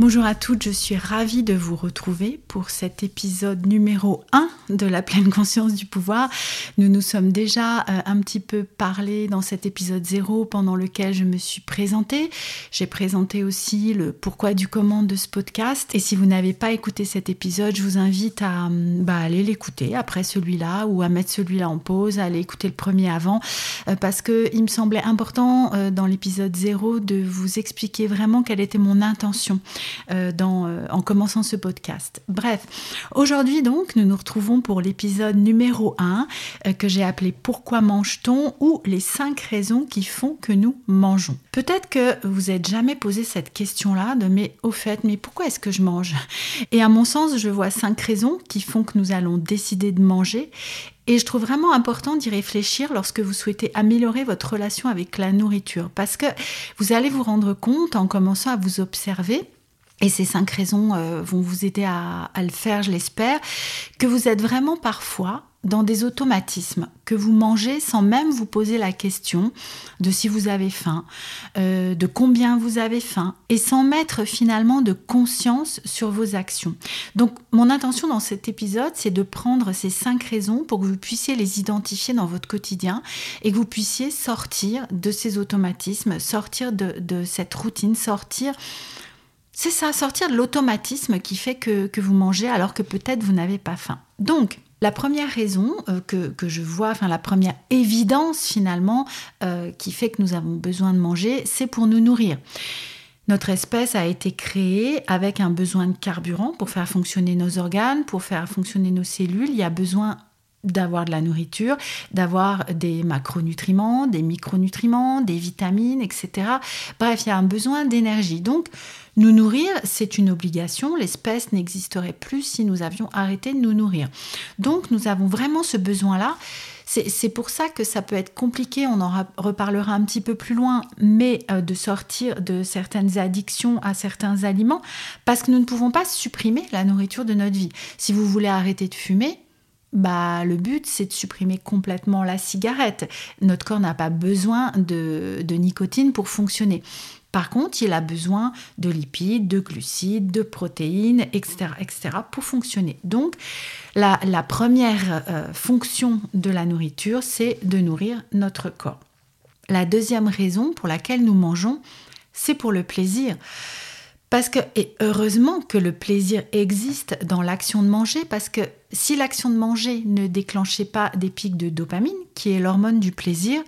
Bonjour à toutes, je suis ravie de vous retrouver pour cet épisode numéro 1 de la pleine conscience du pouvoir. Nous nous sommes déjà euh, un petit peu parlé dans cet épisode 0 pendant lequel je me suis présentée. J'ai présenté aussi le pourquoi du comment de ce podcast. Et si vous n'avez pas écouté cet épisode, je vous invite à hum, bah, aller l'écouter après celui-là ou à mettre celui-là en pause, à aller écouter le premier avant euh, parce que il me semblait important euh, dans l'épisode 0 de vous expliquer vraiment quelle était mon intention. Euh, euh, en commençant ce podcast. Bref, aujourd'hui donc, nous nous retrouvons pour l'épisode numéro 1 euh, que j'ai appelé Pourquoi mange-t-on ou les 5 raisons qui font que nous mangeons. Peut-être que vous n'êtes jamais posé cette question-là de mais au fait, mais pourquoi est-ce que je mange? Et à mon sens, je vois 5 raisons qui font que nous allons décider de manger et je trouve vraiment important d'y réfléchir lorsque vous souhaitez améliorer votre relation avec la nourriture, parce que vous allez vous rendre compte en commençant à vous observer et ces cinq raisons euh, vont vous aider à, le faire, je l'espère, que vous êtes vraiment parfois dans des automatismes, que vous mangez sans même vous poser la question de si vous avez faim, euh, de combien vous avez faim, et sans mettre finalement de conscience sur vos actions. Donc mon intention dans cet épisode, c'est de prendre ces cinq raisons pour que vous puissiez les identifier dans votre quotidien et que vous puissiez sortir de ces automatismes, sortir de, de cette routine, sortir c'est ça, sortir de l'automatisme qui fait que, vous mangez alors que peut-être vous n'avez pas faim. Donc, la première raison euh, que, je vois, enfin la première évidence finalement euh, qui fait que nous avons besoin de manger, c'est pour nous nourrir. Notre espèce a été créée avec un besoin de carburant pour faire fonctionner nos organes, pour faire fonctionner nos cellules. Il y a besoin d'avoir de la nourriture, d'avoir des macronutriments, des micronutriments, des vitamines, etc. Bref, il y a un besoin d'énergie. Donc, nous nourrir, c'est une obligation. L'espèce n'existerait plus si nous avions arrêté de nous nourrir. Donc, nous avons vraiment ce besoin-là. C'est pour ça que ça peut être compliqué, on en reparlera un petit peu plus loin, mais euh, de sortir de certaines addictions à certains aliments, parce que nous ne pouvons pas supprimer la nourriture de notre vie. Si vous voulez arrêter de fumer, bah, le but, c'est de supprimer complètement la cigarette. Notre corps n'a pas besoin de, nicotine pour fonctionner. Par contre, il a besoin de lipides, de glucides, de protéines, etc., etc. pour fonctionner. Donc, la, première euh, fonction de la nourriture, c'est de nourrir notre corps. La deuxième raison pour laquelle nous mangeons, c'est pour le plaisir. Parce que, et heureusement que le plaisir existe dans l'action de manger, parce que si l'action de manger ne déclenchait pas des pics de dopamine, qui est l'hormone du plaisir,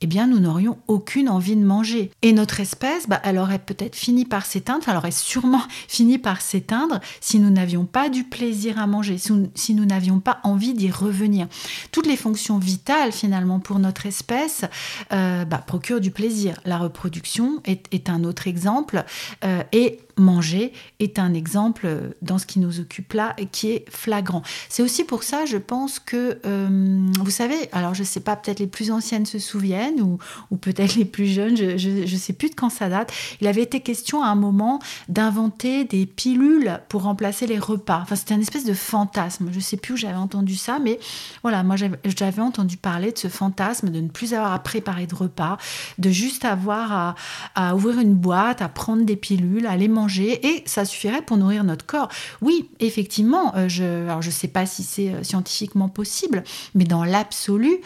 eh bien nous n'aurions aucune envie de manger. Et notre espèce, bah, elle aurait peut-être fini par s'éteindre, elle aurait sûrement fini par s'éteindre si nous n'avions pas du plaisir à manger, si nous n'avions pas envie d'y revenir. Toutes les fonctions vitales finalement pour notre espèce euh, bah, procurent du plaisir. La reproduction est, un autre exemple euh, et manger est un exemple dans ce qui nous occupe là et qui est flagrant. C'est aussi pour ça, je pense que, euh, vous savez, alors je ne sais pas, peut-être les plus anciennes se souviennent ou, ou peut-être les plus jeunes, je ne sais plus de quand ça date. Il avait été question à un moment d'inventer des pilules pour remplacer les repas. Enfin, c'était un espèce de fantasme. Je ne sais plus où j'avais entendu ça, mais voilà, moi j'avais entendu parler de ce fantasme de ne plus avoir à préparer de repas, de juste avoir à, à ouvrir une boîte, à prendre des pilules, à les manger et ça suffirait pour nourrir notre corps. Oui, effectivement, euh, je ne sais pas si c'est euh, scientifiquement possible, mais dans l'absolu,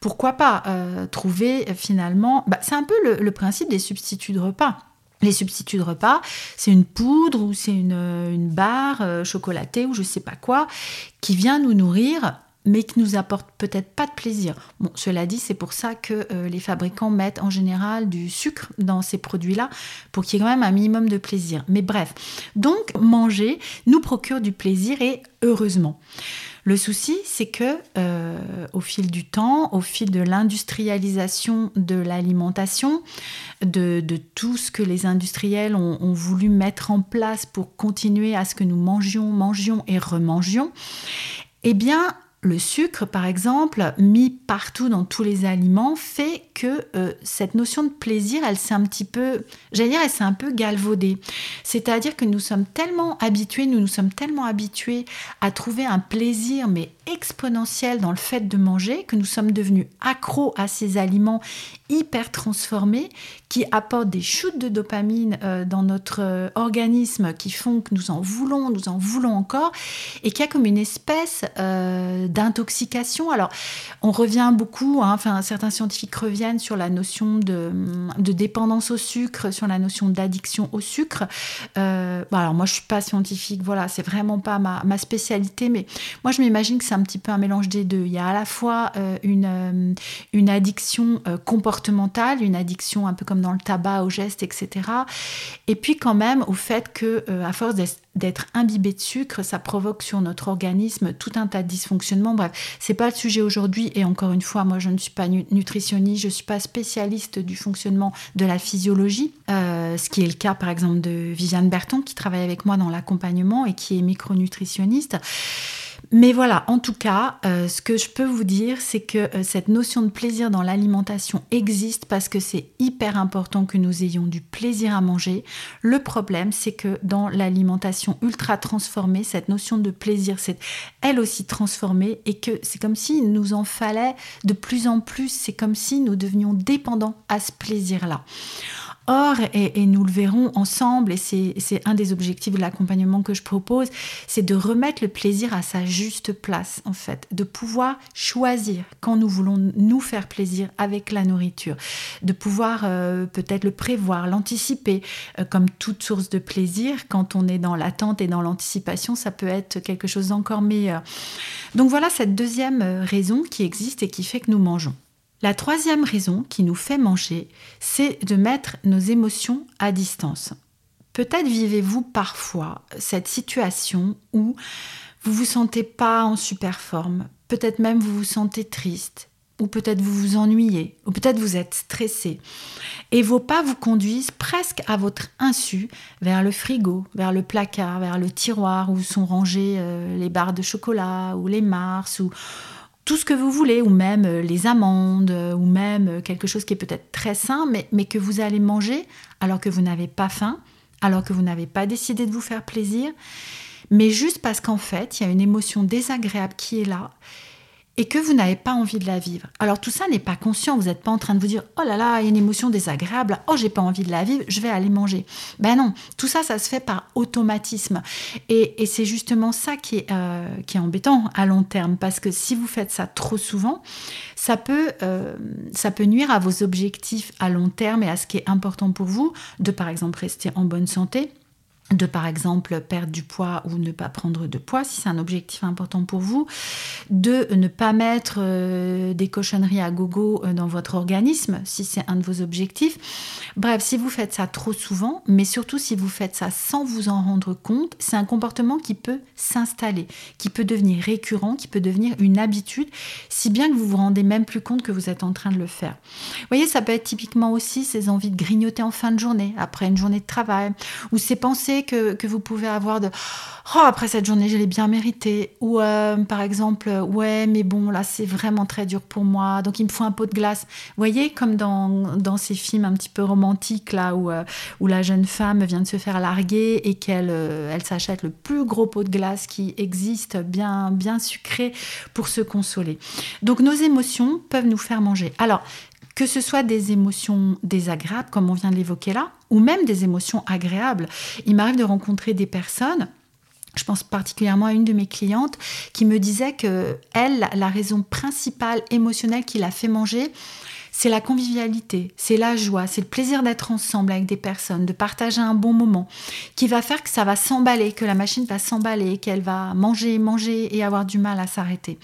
pourquoi pas euh, trouver finalement... Bah, c'est un peu le, principe des substituts de repas. Les substituts de repas, c'est une poudre ou c'est une, une, barre chocolatée ou je sais pas quoi qui vient nous nourrir mais qui nous apporte peut-être pas de plaisir. Cela dit, c'est pour ça que euh, les fabricants mettent en général du sucre dans ces produits-là pour qu'il y ait quand même un minimum de plaisir. Mais bref, donc manger nous procure du plaisir et heureusement. Le souci, c'est que euh, au fil du temps, au fil de l'industrialisation de l'alimentation, de, tout ce que les industriels ont, ont, voulu mettre en place pour continuer à ce que nous mangions, mangions et remangions, eh bien, le sucre, par exemple, mis partout dans tous les aliments, fait que euh, cette notion de plaisir, elle s'est un petit peu, j'allais dire, elle s'est un peu galvaudée. C'est-à-dire que nous sommes tellement habitués, nous nous sommes tellement habitués à trouver un plaisir, mais exponentiel dans le fait de manger, que nous sommes devenus accros à ces aliments hyper transformés qui apportent des chutes de dopamine euh, dans notre euh, organisme qui font que nous en voulons, nous en voulons encore, et qu'il y a comme une espèce d'intoxication. Alors, on revient beaucoup, hein, enfin, certains scientifiques reviennent sur la notion de, dépendance au sucre, sur la notion d'addiction au sucre. alors, moi, je suis pas scientifique, voilà, c'est vraiment pas ma, spécialité, mais moi, je m'imagine que c'est un petit peu un mélange des deux. Il y a à la fois une, une addiction comportementale, une addiction un peu comme dans le tabac, au geste, etc. Et puis quand même au fait que, euh, à force d'être imbibé de sucre, ça provoque sur notre organisme tout un tas de dysfonctionnements. Bref, c'est pas le sujet aujourd'hui. Et encore une fois, moi, je ne suis pas nutritionniste, je suis pas spécialiste du fonctionnement de la physiologie, euh, ce qui est le cas, par exemple, de Viviane Berton, qui travaille avec moi dans l'accompagnement et qui est micronutritionniste. Mais voilà, en tout cas, euh, ce que je peux vous dire, c'est que euh, cette notion de plaisir dans l'alimentation existe parce que c'est hyper important que nous ayons du plaisir à manger. Le problème, c'est que dans l'alimentation ultra transformée, cette notion de plaisir s'est elle aussi transformée et que c'est comme s'il nous en fallait de plus en plus, c'est comme si nous devenions dépendants à ce plaisir-là. Or, et, nous le verrons ensemble, et c'est un des objectifs de l'accompagnement que je propose, c'est de remettre le plaisir à sa juste place, en fait, de pouvoir choisir quand nous voulons nous faire plaisir avec la nourriture, de pouvoir euh, peut-être le prévoir, l'anticiper, euh, comme toute source de plaisir. Quand on est dans l'attente et dans l'anticipation, ça peut être quelque chose d'encore meilleur. Donc voilà cette deuxième euh, raison qui existe et qui fait que nous mangeons. La troisième raison qui nous fait manger, c'est de mettre nos émotions à distance. Peut-être vivez-vous parfois cette situation où vous vous sentez pas en super forme, peut-être même vous vous sentez triste, ou peut-être vous vous ennuyez, ou peut-être vous êtes stressé. Et vos pas vous conduisent presque à votre insu vers le frigo, vers le placard, vers le tiroir où sont rangées euh, les barres de chocolat, ou les mars, ou, tout ce que vous voulez, ou même euh, les amandes, euh, ou même euh, quelque chose qui est peut-être très sain, mais, mais que vous allez manger alors que vous n'avez pas faim, alors que vous n'avez pas décidé de vous faire plaisir, mais juste parce qu'en fait, il y a une émotion désagréable qui est là et que vous n'avez pas envie de la vivre. Alors tout ça n'est pas conscient, vous n'êtes pas en train de vous dire oh là là, il y a une émotion désagréable, oh j'ai pas envie de la vivre, je vais aller manger. Ben non, tout ça, ça se fait par automatisme. Et, c'est justement ça qui est, euh, qui est embêtant à long terme, parce que si vous faites ça trop souvent, ça peut, euh, ça peut nuire à vos objectifs à long terme et à ce qui est important pour vous, de par exemple rester en bonne santé de par exemple perdre du poids ou ne pas prendre de poids si c'est un objectif important pour vous, de ne pas mettre euh, des cochonneries à gogo euh, dans votre organisme si c'est un de vos objectifs. Bref, si vous faites ça trop souvent, mais surtout si vous faites ça sans vous en rendre compte, c'est un comportement qui peut s'installer, qui peut devenir récurrent, qui peut devenir une habitude, si bien que vous vous rendez même plus compte que vous êtes en train de le faire. Vous voyez, ça peut être typiquement aussi ces envies de grignoter en fin de journée, après une journée de travail, ou ces pensées que, vous pouvez avoir de oh, après cette journée, je l'ai bien mérité. Ou euh, par exemple, ouais, mais bon, là, c'est vraiment très dur pour moi, donc il me faut un pot de glace. Vous voyez, comme dans, dans ces films un petit peu romantiques, là, où, euh, la jeune femme vient de se faire larguer et qu'elle euh, elle s'achète le plus gros pot de glace qui existe, bien, bien sucré, pour se consoler. Donc nos émotions peuvent nous faire manger. Alors, que ce soit des émotions désagréables, comme on vient de l'évoquer là, ou même des émotions agréables. Il m'arrive de rencontrer des personnes je pense particulièrement à une de mes clientes qui me disait que elle, la raison principale émotionnelle qui l'a fait manger, c'est la convivialité, c'est la joie, c'est le plaisir d'être ensemble avec des personnes, de partager un bon moment, qui va faire que ça va s'emballer, que la machine va s'emballer, qu'elle va manger, manger et avoir du mal à s'arrêter.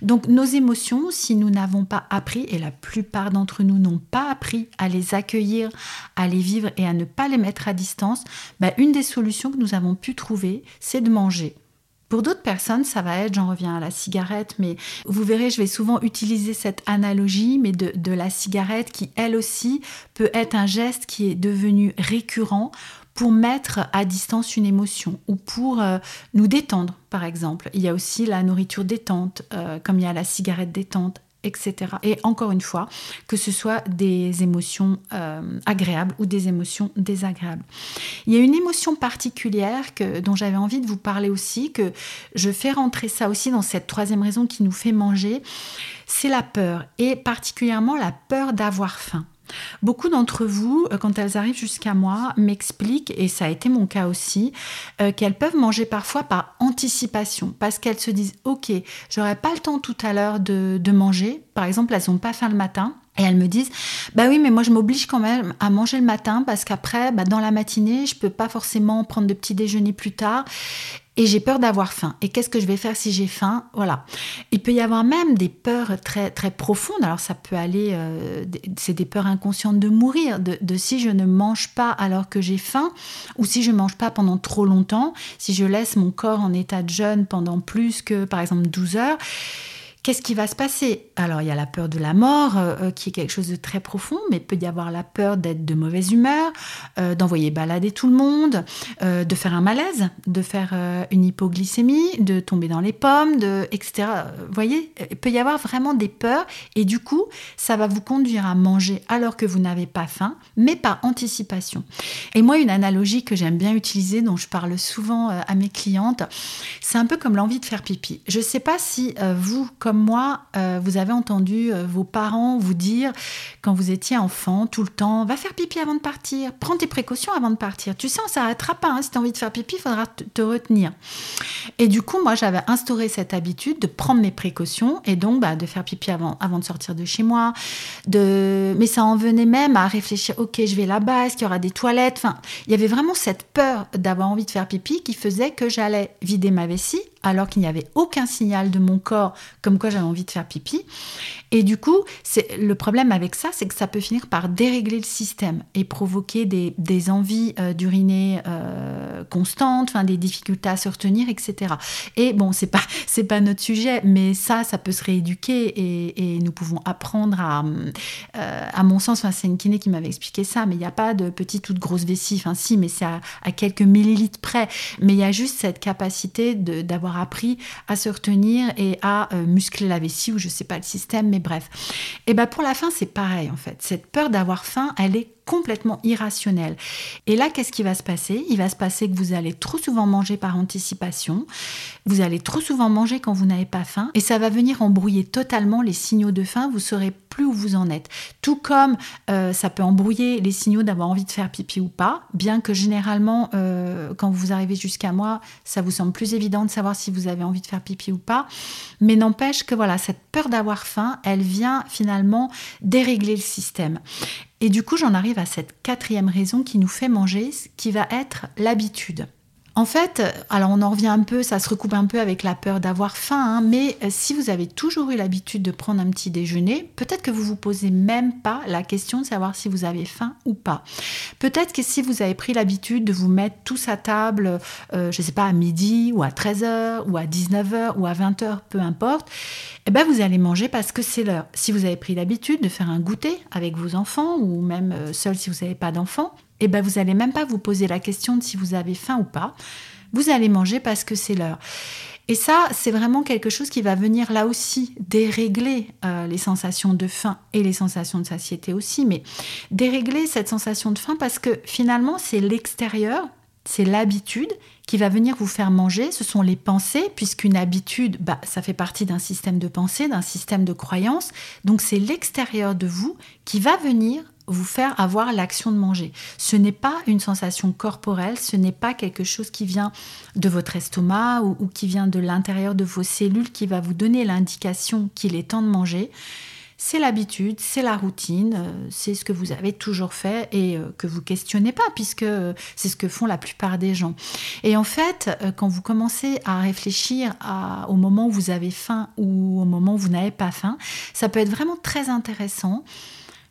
Donc nos émotions, si nous n'avons pas appris, et la plupart d'entre nous n'ont pas appris à les accueillir, à les vivre et à ne pas les mettre à distance, bah, une des solutions que nous avons pu trouver, c'est de manger. Pour d'autres personnes, ça va être, j'en reviens à la cigarette, mais vous verrez, je vais souvent utiliser cette analogie, mais de, la cigarette qui, elle aussi, peut être un geste qui est devenu récurrent pour mettre à distance une émotion ou pour euh, nous détendre, par exemple. Il y a aussi la nourriture détente, euh, comme il y a la cigarette détente, etc. Et encore une fois, que ce soit des émotions euh, agréables ou des émotions désagréables. Il y a une émotion particulière dont j'avais envie de vous parler aussi, que je fais rentrer ça aussi dans cette troisième raison qui nous fait manger, c'est la peur, et particulièrement la peur d'avoir faim. Beaucoup d'entre vous, euh, quand elles arrivent jusqu'à moi, m'expliquent, et ça a été mon cas aussi, euh, qu'elles peuvent manger parfois par anticipation, parce qu'elles se disent, ok, j'aurai pas le temps tout à l'heure de, manger, par exemple, elles n'ont pas faim le matin, et elles me disent, bah oui, mais moi je m'oblige quand même à manger le matin parce qu'après, bah, dans la matinée, je peux pas forcément prendre de petit déjeuner plus tard et j'ai peur d'avoir faim. Et qu'est-ce que je vais faire si j'ai faim? Voilà. Il peut y avoir même des peurs très très profondes. Alors ça peut aller, euh, c'est des peurs inconscientes de mourir, de, de, si je ne mange pas alors que j'ai faim, ou si je mange pas pendant trop longtemps, si je laisse mon corps en état de jeûne pendant plus que par exemple 12 heures Qu'est-ce qui va se passer? Alors, il y a la peur de la mort, euh, euh, qui est quelque chose de très profond, mais peut y avoir la peur d'être de mauvaise humeur, euh, d'envoyer balader tout le monde, de faire un malaise, de faire une hypoglycémie, de tomber dans les pommes, etc. Vous voyez, il peut y avoir vraiment des peurs, et du coup, ça va vous conduire à manger alors que vous n'avez pas faim, mais par anticipation. Et moi, une analogie que j'aime bien utiliser, dont je parle souvent à mes clientes, c'est un peu comme l'envie de faire pipi. Je ne sais pas si vous, comme moi, euh, vous avez entendu euh, vos parents vous dire, quand vous étiez enfant, tout le temps, va faire pipi avant de partir, prends tes précautions avant de partir. Tu sais, on s'arrêtera pas. Hein. Si tu as envie de faire pipi, il faudra te retenir. Et du coup, moi, j'avais instauré cette habitude de prendre mes précautions et donc bah, de faire pipi avant, de sortir de chez moi. De... Mais ça en venait même à réfléchir, ok, je vais là-bas, est-ce qu'il y aura des toilettes? Enfin, il y avait vraiment cette peur d'avoir envie de faire pipi qui faisait que j'allais vider ma vessie alors qu'il n'y avait aucun signal de mon corps comme quoi j'avais envie de faire pipi. Et du coup, le problème avec ça, c'est que ça peut finir par dérégler le système et provoquer des, envies euh, d'uriner euh, constantes, enfin des difficultés à se retenir, etc. Et bon, c'est pas pas notre sujet, mais ça, ça peut se rééduquer et, nous pouvons apprendre à, euh, à mon sens, enfin c'est une kiné qui m'avait expliqué ça, mais il n'y a pas de petite ou de grosse vessie, enfin si, mais c'est à, à, quelques millilitres près, mais il y a juste cette capacité d'avoir appris à se retenir et à muscler la vessie ou je sais pas le système, mais bref. Et ben pour la fin, c'est pareil en fait. Cette peur d'avoir faim, elle est complètement irrationnelle. Et là, qu'est-ce qui va se passer? Il va se passer que vous allez trop souvent manger par anticipation, vous allez trop souvent manger quand vous n'avez pas faim, et ça va venir embrouiller totalement les signaux de faim, vous saurez plus où vous en êtes. Tout comme euh, ça peut embrouiller les signaux d'avoir envie de faire pipi ou pas, bien que généralement, euh, quand vous arrivez jusqu'à moi, ça vous semble plus évident de savoir si vous avez envie de faire pipi ou pas. Mais n'empêche que voilà, cette peur d'avoir faim, elle vient finalement dérégler le système. Et du coup, j'en arrive à cette quatrième raison qui nous fait manger, qui va être l'habitude. En fait, alors on en revient un peu, ça se recoupe un peu avec la peur d'avoir faim, hein, mais euh, si vous avez toujours eu l'habitude de prendre un petit déjeuner, peut-être que vous vous posez même pas la question de savoir si vous avez faim ou pas. Peut-être que si vous avez pris l'habitude de vous mettre tous à table, euh, je ne sais pas, à midi ou à 13h ou à 19h ou à 20h, peu importe, eh ben vous allez manger parce que c'est l'heure. Si vous avez pris l'habitude de faire un goûter avec vos enfants ou même euh, seul si vous n'avez pas d'enfants, eh ben vous n'allez même pas vous poser la question de si vous avez faim ou pas. Vous allez manger parce que c'est l'heure. Et ça, c'est vraiment quelque chose qui va venir là aussi dérégler euh, les sensations de faim et les sensations de satiété aussi, mais dérégler cette sensation de faim parce que finalement, c'est l'extérieur, c'est l'habitude qui va venir vous faire manger, ce sont les pensées, puisqu'une habitude, bah, ça fait partie d'un système de pensée, d'un système de croyance. Donc c'est l'extérieur de vous qui va venir vous faire avoir l'action de manger. Ce n'est pas une sensation corporelle, ce n'est pas quelque chose qui vient de votre estomac ou, qui vient de l'intérieur de vos cellules qui va vous donner l'indication qu'il est temps de manger. c'est l'habitude, c'est la routine, euh, c'est ce que vous avez toujours fait et euh, que vous questionnez pas, puisque euh, c'est ce que font la plupart des gens. Et en fait, quand vous commencez à réfléchir au moment où vous avez faim ou au moment où vous n'avez pas faim, ça peut être vraiment très intéressant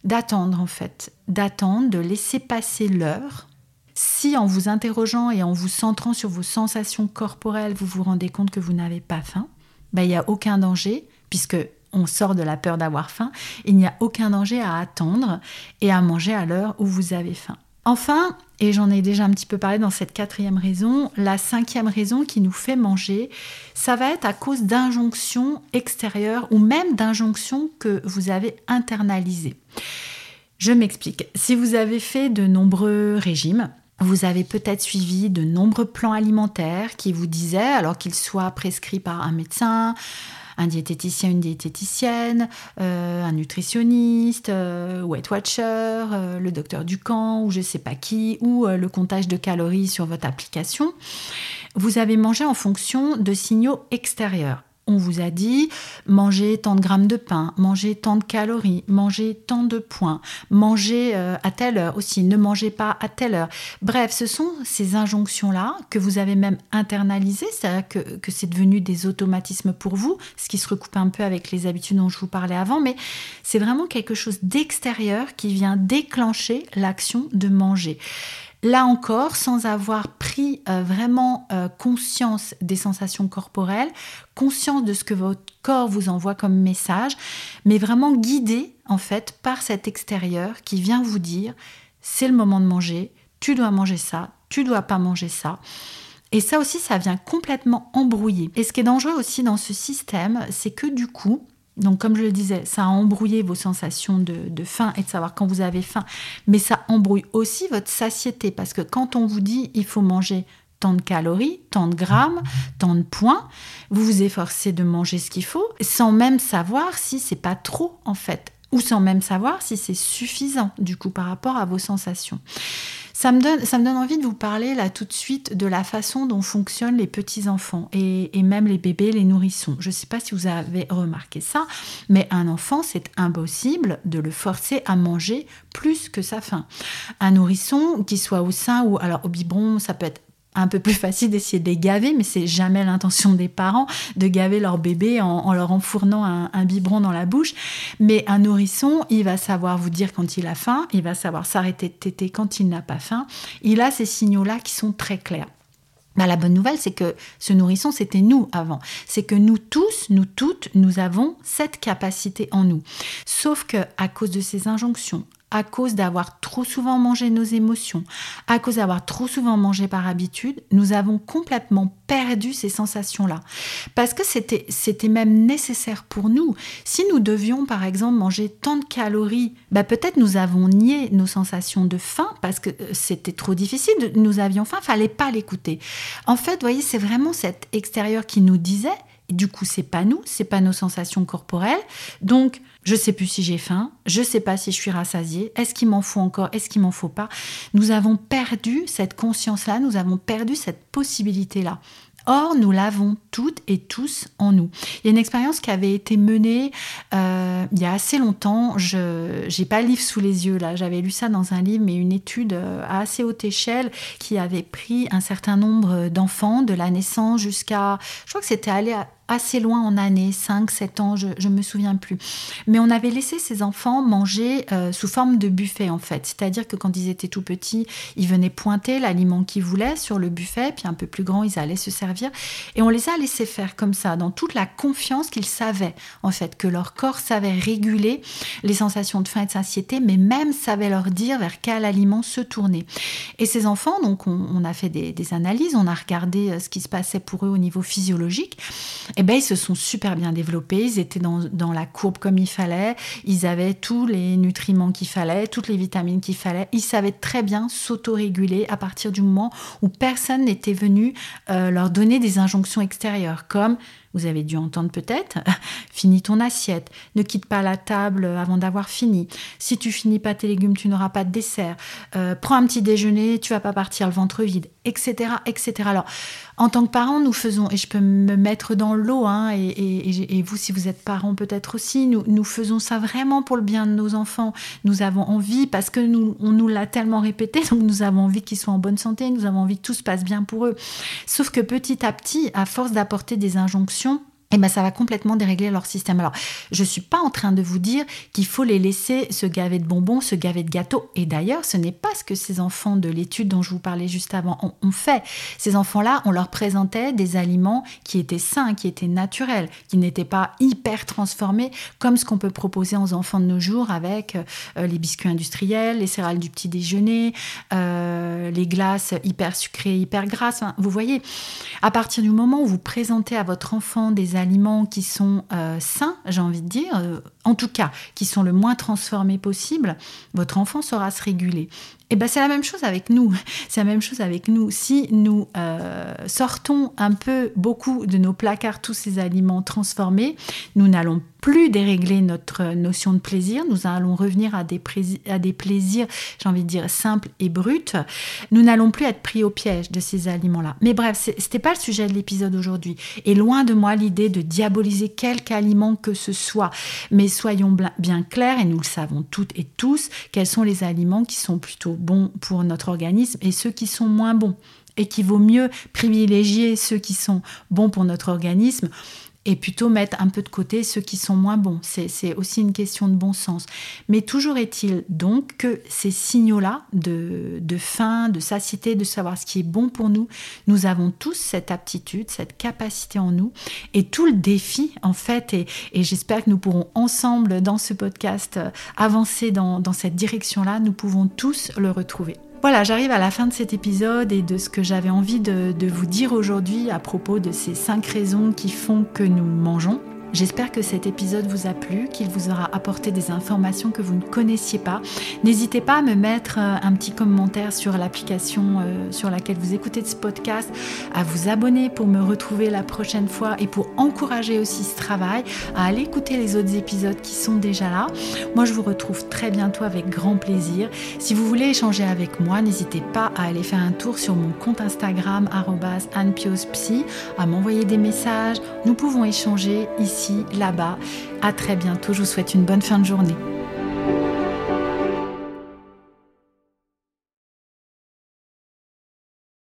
d'attendre en fait, d'attendre, de laisser passer l'heure. Si en vous interrogeant et en vous centrant sur vos sensations corporelles, vous vous rendez compte que vous n'avez pas faim, ben, il n'y a aucun danger, puisque on sort de la peur d'avoir faim, il n'y a aucun danger à attendre et à manger à l'heure où vous avez faim. Enfin, et j'en ai déjà un petit peu parlé dans cette quatrième raison, la cinquième raison qui nous fait manger, ça va être à cause d'injonctions extérieures ou même d'injonctions que vous avez internalisées. Je m'explique. Si vous avez fait de nombreux régimes, vous avez peut-être suivi de nombreux plans alimentaires qui vous disaient, alors qu'ils soient prescrits par un médecin, un diététicien, une diététicienne, euh, un nutritionniste, euh, Weight Watcher, euh, le docteur du camp ou je sais pas qui, ou le comptage de calories sur votre application. Vous avez mangé en fonction de signaux extérieurs. On vous a dit manger tant de grammes de pain, manger tant de calories, manger tant de points, manger euh, à telle heure aussi, ne mangez pas à telle heure. Bref, ce sont ces injonctions-là que vous avez même internalisées, c'est-à-dire que, que c'est devenu des automatismes pour vous, ce qui se recoupe un peu avec les habitudes dont je vous parlais avant, mais c'est vraiment quelque chose d'extérieur qui vient déclencher l'action de manger. Là encore, sans avoir pris euh, vraiment euh, conscience des sensations corporelles, conscience de ce que votre corps vous envoie comme message, mais vraiment guidé en fait par cet extérieur qui vient vous dire c'est le moment de manger, tu dois manger ça, tu dois pas manger ça. Et ça aussi, ça vient complètement embrouiller. Et ce qui est dangereux aussi dans ce système, c'est que du coup, donc, comme je le disais, ça a embrouillé vos sensations de, faim et de savoir quand vous avez faim, mais ça embrouille aussi votre satiété parce que quand on vous dit il faut manger tant de calories, tant de grammes, tant de points, vous vous efforcez de manger ce qu'il faut sans même savoir si c'est pas trop en fait ou sans même savoir si c'est suffisant du coup par rapport à vos sensations. Ça me, donne, envie de vous parler là tout de suite de la façon dont fonctionnent les petits-enfants et, même les bébés, les nourrissons. Je ne sais pas si vous avez remarqué ça, mais un enfant, c'est impossible de le forcer à manger plus que sa faim. Un nourrisson, qui soit au sein ou alors au biberon, ça peut être un peu plus facile d'essayer de les gaver, mais c'est jamais l'intention des parents de gaver leur bébé en, leur enfournant un, biberon dans la bouche. Mais un nourrisson, il va savoir vous dire quand il a faim, il va savoir s'arrêter de téter quand il n'a pas faim. Il a ces signaux-là qui sont très clairs. Bah, la bonne nouvelle, c'est que ce nourrisson, c'était nous avant. C'est que nous tous, nous toutes, nous avons cette capacité en nous. Sauf que à cause de ces injonctions, à cause d'avoir trop souvent mangé nos émotions, à cause d'avoir trop souvent mangé par habitude, nous avons complètement perdu ces sensations-là. Parce que c'était, même nécessaire pour nous. Si nous devions, par exemple, manger tant de calories, bah peut-être nous avons nié nos sensations de faim parce que euh, c'était trop difficile, nous avions faim, fallait pas l'écouter. En fait, vous voyez, c'est vraiment cet extérieur qui nous disait, du coup, c'est pas nous, c'est pas nos sensations corporelles. Donc, je sais plus si j'ai faim, je sais pas si je suis rassasiée, est-ce qu'il m'en faut encore, est-ce qu'il m'en faut pas? Nous avons perdu cette conscience-là, nous avont perdu cette possibilité-là. Or, nous l'avons toutes et tous en nous. Il y a une expérience qui avait été menée euh, il y a assez longtemps. Je n'ai pas le livre sous les yeux là. J'avais lu ça dans un livre, mais une étude euh, à assez haute échelle qui avait pris un certain nombre d'enfants de la naissance jusqu'à, je crois que c'était allé à assez loin en années, 5, 7 ans, je ne me souviens plus. Mais on avait laissé ces enfants manger euh, sous forme de buffet en fait. C'est-à-dire que quand ils étaient tout petits, ils venaient pointer l'aliment qu'ils voulaient sur le buffet, puis un peu plus grand, ils allaient se servir. Et on les a laissés faire comme ça, dans toute la confiance qu'ils savaient en fait, que leur corps savait réguler les sensations de faim et de satiété, mais même savait leur dire vers quel aliment se tourner. Et ces enfants, donc on, a fait des, des analyses, on a regardé euh, ce qui se passait pour eux au niveau physiologique eh ben, ils se sont super bien développés, ils étaient dans, dans la courbe comme il fallait, ils avaient tous les nutriments qu'il fallait, toutes les vitamines qu'il fallait, ils savaient très bien s'autoréguler à partir du moment où personne n'était venu euh, leur donner des injonctions extérieures, comme Vous avez dû entendre peut-être, finis ton assiette, ne quitte pas la table avant d'avoir fini. Si tu finis pas tes légumes, tu n'auras pas de dessert. Euh, prends un petit déjeuner, tu vas pas partir le ventre vide, etc., etc. Alors, en tant que parent, nous faisons, et je peux me mettre dans l'eau, hein, et, vous, si vous êtes parent, peut-être aussi, nous, nous faisons ça vraiment pour le bien de nos enfants. Nous avons envie, parce que nous, on nous l'a tellement répété, donc nous avons envie qu'ils soient en bonne santé, nous avons envie que tout se passe bien pour eux. Sauf que petit à petit, à force d'apporter des injonctions, eh ben, ça va complètement dérégler leur système. Alors, je ne suis pas en train de vous dire qu'il faut les laisser se gaver de bonbons, se gaver de gâteaux. Et d'ailleurs, ce n'est pas ce que ces enfants de l'étude dont je vous parlais juste avant ont, fait. Ces enfants-là, on leur présentait des aliments qui étaient sains, qui étaient naturels, qui n'étaient pas hyper transformés, comme ce qu'on peut proposer aux enfants de nos jours avec euh, les biscuits industriels, les céréales du petit déjeuner, euh, les glaces hyper sucrées, hyper grasses. vous voyez, à partir du moment où vous présentez à votre enfant des aliments qui sont euh, sains, j'ai envie de dire, euh, en tout cas, qui sont le moins transformés possible, votre enfant saura se réguler. Et ben c'est la même chose avec nous. C'est la même chose avec nous. Si nous euh, sortons un peu beaucoup de nos placards tous ces aliments transformés, nous n'allons plus dérégler notre notion de plaisir. Nous allons revenir à des, à des plaisirs, j'ai envie de dire, simples et bruts. Nous n'allons plus être pris au piège de ces aliments-là. Mais bref, c'était pas le sujet de l'épisode aujourd'hui. Et loin de moi l'idée de diaboliser quelque aliment que ce soit. Mais soyons bien clairs, et nous le savons toutes et tous, quels sont les aliments qui sont plutôt bons pour notre organisme et ceux qui sont moins bons. Et qu'il vaut mieux privilégier ceux qui sont bons pour notre organisme et plutôt mettre un peu de côté ceux qui sont moins bons. C'est aussi une question de bon sens. Mais toujours est-il donc que ces signaux-là de, de faim, de satiété, de savoir ce qui est bon pour nous, nous avons tous cette aptitude, cette capacité en nous. Et tout le défi, en fait, et, j'espère que nous pourrons ensemble dans ce podcast avancer dans, dans cette direction-là, nous pouvons tous le retrouver. Voilà, j'arrive à la fin de cet épisode et de ce que j'avais envie de, vous dire aujourd'hui à propos de ces cinq raisons qui font que nous mangeons. J'espère que cet épisode vous a plu, qu'il vous aura apporté des informations que vous ne connaissiez pas. N'hésitez pas à me mettre euh, un petit commentaire sur l'application euh, sur laquelle vous écoutez ce podcast, à vous abonner pour me retrouver la prochaine fois et pour encourager aussi ce travail, à aller écouter les autres épisodes qui sont déjà là. Moi, je vous retrouve très bientôt avec grand plaisir. Si vous voulez échanger avec moi, n'hésitez pas à aller faire un tour sur mon compte Instagram @anpiospsy, à m'envoyer des messages. Nous pouvons échanger là-bas. À très bientôt. Je vous souhaite une bonne fin de journée.